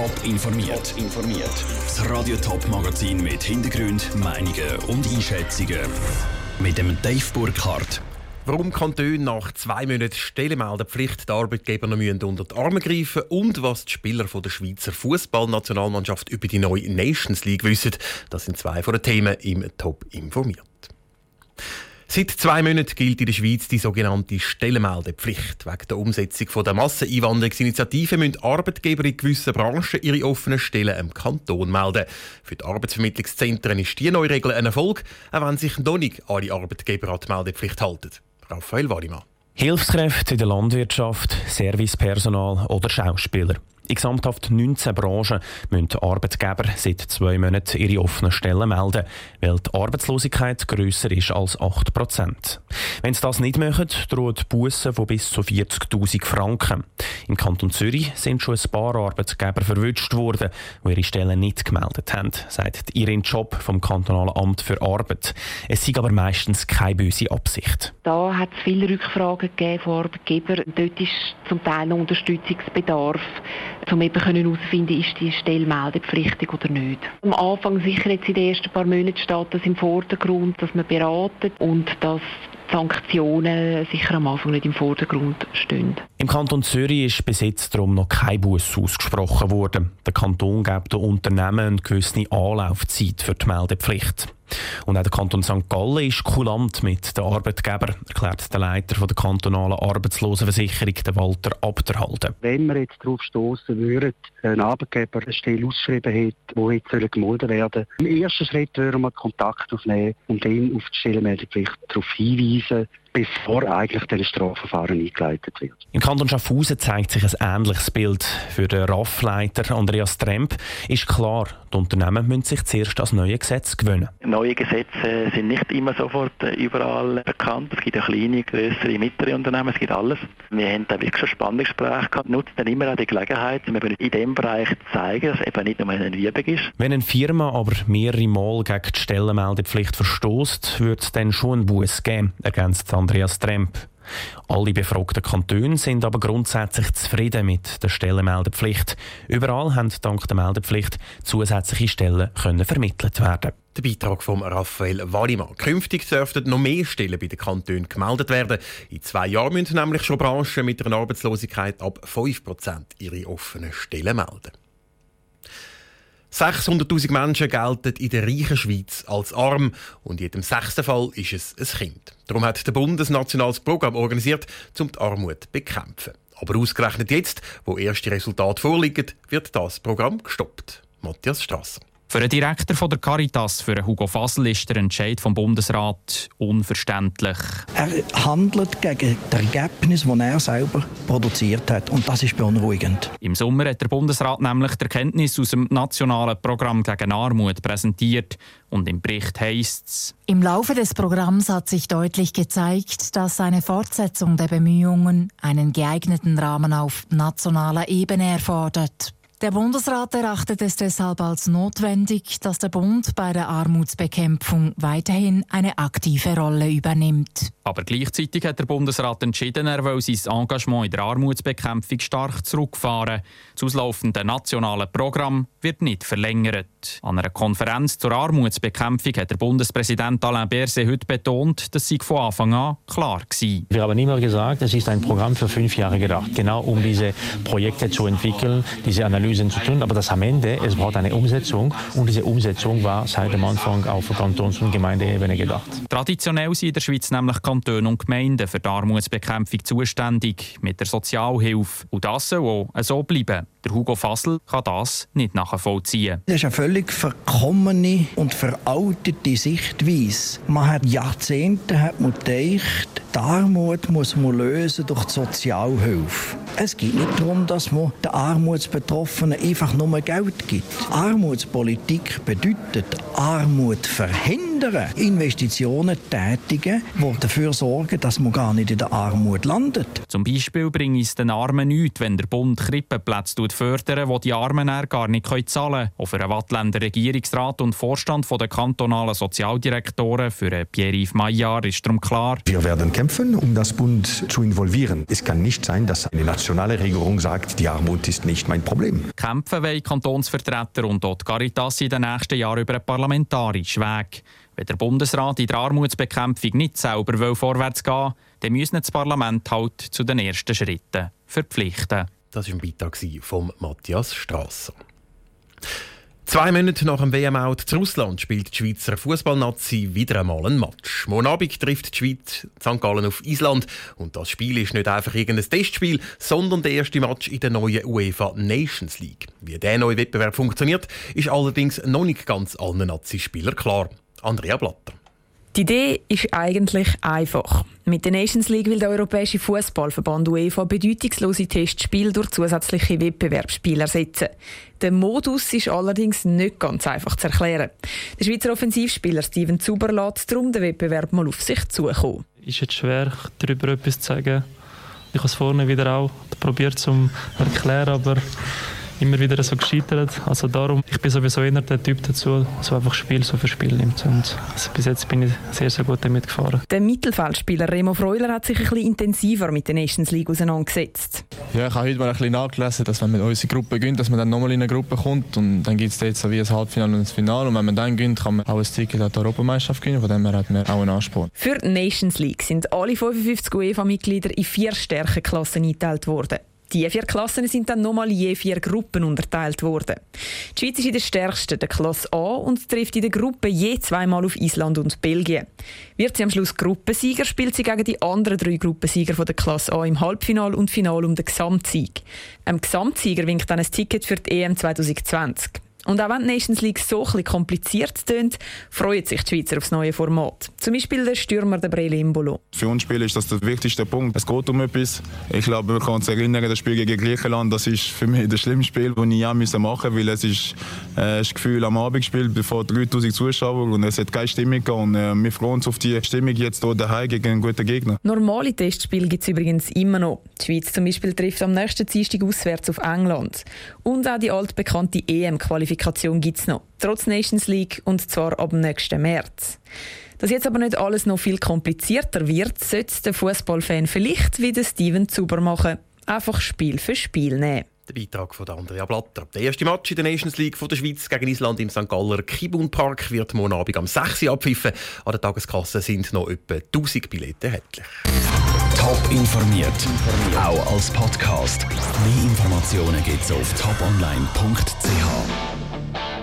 Top informiert. informiert. Das Radio Top Magazin mit Hintergrund, Meinungen und Einschätzungen mit dem Dave Burkhardt. Warum Kantone nach zwei Monaten Stellenmeldepflicht die Arbeitgeber noch unter die Arme greifen und was die Spieler von der Schweizer Fußballnationalmannschaft über die neue Nations League wissen, das sind zwei von den Themen im Top informiert. Seit zwei Monaten gilt in der Schweiz die sogenannte Stellenmeldepflicht. Wegen der Umsetzung der Masseneinwanderungsinitiative müssen Arbeitgeber in gewissen Branchen ihre offenen Stellen im Kanton melden. Für die Arbeitsvermittlungszentren ist die neue Regel ein Erfolg, auch wenn sich noch nicht alle Arbeitgeber an die Meldepflicht halten. Raphael Warimann. Hilfskräfte in der Landwirtschaft, Servicepersonal oder Schauspieler. In gesamthaft 19 Branchen müssen Arbeitgeber seit zwei Monaten ihre offenen Stellen melden, weil die Arbeitslosigkeit grösser ist als 8 Prozent. Wenn sie das nicht machen, drohen Bussen von bis zu 40.000 Franken. Im Kanton Zürich sind schon ein paar Arbeitgeber verwünscht worden, die ihre Stellen nicht gemeldet haben, sagt Irin Job vom Kantonalen Amt für Arbeit. Es sei aber meistens keine böse Absicht. Da hat es viele Rückfragen gegeben von Arbeitgebern. Dort ist zum Teil Unterstützungsbedarf um eben herauszufinden, ist die Stelle meldepflichtig oder nicht. Am Anfang sicher jetzt in den ersten paar Monaten steht das im Vordergrund, dass man beratet und dass Sanktionen sicher am Anfang nicht im Vordergrund stehen. Im Kanton Zürich ist bis jetzt darum noch kein Bus ausgesprochen worden. Der Kanton gibt den Unternehmen eine gewisse Anlaufzeit für die Meldepflicht. Und auch der Kanton St. Gallen ist kulant mit den Arbeitgebern, erklärt der Leiter der kantonalen Arbeitslosenversicherung, der Walter Abderhalden. Wenn wir jetzt darauf stoßen würden, ein Arbeitgeber eine Stelle ausgeschrieben hat, die jetzt gemolden werden soll, im ersten Schritt würden wir Kontakt aufnehmen und dann auf die Stellenmeldepflicht darauf hinweisen, bevor eigentlich der Strafverfahren eingeleitet wird. Im Kanton Schaffhausen zeigt sich ein ähnliches Bild. Für den RAF-Leiter Andreas Tremp ist klar, die Unternehmen müssen sich zuerst das neue Gesetz gewöhnen. Neue Gesetze sind nicht immer sofort äh, überall bekannt. Es gibt ja kleine, größere, mittlere Unternehmen, es gibt alles. Wir haben da wirklich schon Spannungsgespräche gehabt. Nutzt dann immer auch die Gelegenheit, um in diesem Bereich zu zeigen, dass es eben nicht nur eine Übung ist. Wenn eine Firma aber mehrere Mal gegen die Stellenmeldepflicht verstößt, wird es dann schon einen Buß geben, ergänzt Andreas Tremp. Alle befragten Kantone sind aber grundsätzlich zufrieden mit der Stellenmeldepflicht. Überall haben dank der Meldepflicht zusätzliche Stellen können vermittelt werden. Der Beitrag von Raphael Wallimann. Künftig dürften noch mehr Stellen bei den Kantonen gemeldet werden. In zwei Jahren müssen nämlich schon Branchen mit einer Arbeitslosigkeit ab 5% ihre offenen Stellen melden. 600.000 Menschen gelten in der reichen Schweiz als arm und in jedem sechsten Fall ist es ein Kind. Darum hat der Bund ein nationales Programm organisiert, um die Armut zu bekämpfen. Aber ausgerechnet jetzt, wo erste Resultate vorliegen, wird das Programm gestoppt. Matthias Strasser. Für den Direktor von der Caritas, für Hugo Fassel, ist der Entscheid vom Bundesrat unverständlich. Er handelt gegen das Ergebnis, das er selber produziert hat. Und das ist beunruhigend. Im Sommer hat der Bundesrat nämlich die Erkenntnis aus dem nationalen Programm gegen Armut präsentiert. Und im Bericht heißt es: Im Laufe des Programms hat sich deutlich gezeigt, dass eine Fortsetzung der Bemühungen einen geeigneten Rahmen auf nationaler Ebene erfordert. Der Bundesrat erachtet es deshalb als notwendig, dass der Bund bei der Armutsbekämpfung weiterhin eine aktive Rolle übernimmt. Aber gleichzeitig hat der Bundesrat entschieden, er will sein Engagement in der Armutsbekämpfung stark zurückfahren. Das auslaufende nationale Programm wird nicht verlängert. An einer Konferenz zur Armutsbekämpfung hat der Bundespräsident Alain Berset heute betont, dass sie von Anfang an klar war. Wir haben immer gesagt, es ist ein Programm für fünf Jahre gedacht, genau um diese Projekte zu entwickeln, diese Analysen zu tun. Aber das am Ende, es braucht eine Umsetzung und diese Umsetzung war seit dem Anfang auf Kantons- und Gemeindeebene gedacht. Traditionell sind in der Schweiz nämlich Kantone und Gemeinden für die Armutsbekämpfung zuständig mit der Sozialhilfe. Und das soll auch so bleiben. Der Hugo Fassel kann das nicht nachvollziehen. Das ist eine völlig verkommene und veraltete Sichtweise. Man hat Jahrzehnte hat man gedacht, die Armut muss man lösen durch die Sozialhilfe. Es geht nicht darum, dass man den Armutsbetroffenen einfach nur Geld gibt. Armutspolitik bedeutet Armut verhindern, Investitionen tätigen, die dafür sorgen, dass man gar nicht in der Armut landet. Zum Beispiel bringt es den Armen nichts, wenn der Bund Krippenplätze fördern, wo die Armen gar nicht zahlen können. Für den Wattländer Regierungsrat und Vorstand der kantonalen Sozialdirektoren, für Pierre-Yves Maillard, ist darum klar. Wir werden kämpfen, um das Bund zu involvieren. Es kann nicht sein, dass eine nationale Regierung sagt, die Armut ist nicht mein Problem. Kämpfen wollen Kantonsvertreter und dort Caritas in den nächsten Jahren über einen parlamentarischen Weg. Wenn der Bundesrat in der Armutsbekämpfung nicht selber vorwärts gehen will, dann müssen das Parlament halt zu den ersten Schritten verpflichten. Das war ein Beitrag von Matthias Strasser. Zwei Monate nach dem WM-Out zu Russland spielt die Schweizer Fußballnazi wieder einmal ein Match. Morgen Abend trifft die Schweiz St. Gallen auf Island. Und das Spiel ist nicht einfach irgendein Testspiel, sondern der erste Match in der neuen UEFA Nations League. Wie der neue Wettbewerb funktioniert, ist allerdings noch nicht ganz allen Nazi-Spielern klar. Andrea Blatter. Die Idee ist eigentlich einfach. Mit der Nations League will der Europäische Fußballverband UEFA bedeutungslose Testspiele durch zusätzliche Wettbewerbsspiele ersetzen. Der Modus ist allerdings nicht ganz einfach zu erklären. Der Schweizer Offensivspieler Steven Zuber lässt darum den Wettbewerb mal auf sich zukommen. Ist jetzt schwer, darüber etwas zu sagen. Ich habe es vorne wieder auch probiert zu erklären, aber immer wieder so gescheitert. Also darum, ich bin sowieso eher der Typ dazu, so einfach Spiel so für Spiel nimmt. Und also bis jetzt bin ich sehr, sehr gut damit gefahren. Der Mittelfeldspieler Remo Freuler hat sich ein bisschen intensiver mit der Nations League auseinandergesetzt. Ja, ich habe heute mal ein bisschen nachgelesen, dass wenn man unsere Gruppe gönnt, dass man dann nochmal in eine Gruppe kommt und dann gibt es jetzt so wie ein Halbfinale und ein Finale und wenn man dann gönnt, kann man auch ein Ticket an die Europameisterschaft gewinnen, von dem her hat man auch einen Anspruch. Für die Nations League sind alle 55 UEFA-Mitglieder in vier Stärkenklassen eingeteilt worden. Die vier Klassen sind dann nochmal je vier Gruppen unterteilt worden. Die Schweiz ist in der stärksten, der Klasse A, und trifft in der Gruppe je zweimal auf Island und Belgien. Wird sie am Schluss Gruppensieger, spielt sie gegen die anderen drei Gruppensieger von der Klasse A im Halbfinal und Final um den Gesamtsieg. Ein Gesamtsieger winkt dann ein Ticket für die EM 2020. Und auch wenn die Nations League so ein kompliziert tönt, freut sich die Schweizer aufs neue Format. Zum Beispiel der Stürmer der Brele Imbolo. Für uns Spiel ist das der wichtigste Punkt. Es geht um etwas. Ich glaube, wir können uns erinnern, das Spiel gegen Griechenland, das ist für mich das schlimmste Spiel, das ich je machen musste, weil es ist äh, das Gefühl am Abend gespielt, bevor 3000 Zuschauer und es hat keine Stimmung und äh, wir freuen uns auf die Stimmung jetzt hier daheim gegen einen guten Gegner. Normale Testspiele gibt es übrigens immer noch. Die Schweiz zum Beispiel trifft am nächsten Dienstag auswärts auf England. Und auch die altbekannte EM-Qualifikation Qualifikation gibt es noch, trotz Nations League und zwar ab dem nächsten März. Dass jetzt aber nicht alles noch viel komplizierter wird, sollte der Fußballfan vielleicht wie der Steven Zuber machen, einfach Spiel für Spiel nehmen. Der Beitrag von Andrea Blatter. Der erste Match in der Nations League von der Schweiz gegen Island im St. Galler Kibun Park wird morgen Abend am 6. Uhr abpfiffen. An der Tageskasse sind noch etwa 1000 Billette erhältlich. Top informiert, auch als Podcast. Mehr Informationen gibt es auf toponline.ch.